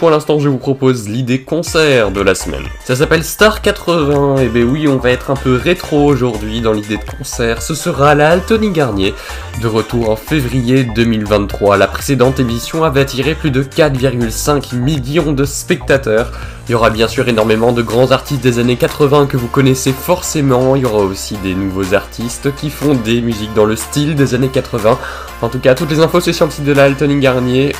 Pour l'instant, je vous propose l'idée concert de la semaine. Ça s'appelle Star 80, et eh ben oui, on va être un peu rétro aujourd'hui dans l'idée de concert. Ce sera la Altony Garnier, de retour en février 2023. La précédente émission avait attiré plus de 4,5 millions de spectateurs. Il y aura bien sûr énormément de grands artistes des années 80 que vous connaissez forcément. Il y aura aussi des nouveaux artistes qui font des musiques dans le style des années 80. En tout cas, toutes les infos sur le site de la Altony Garnier.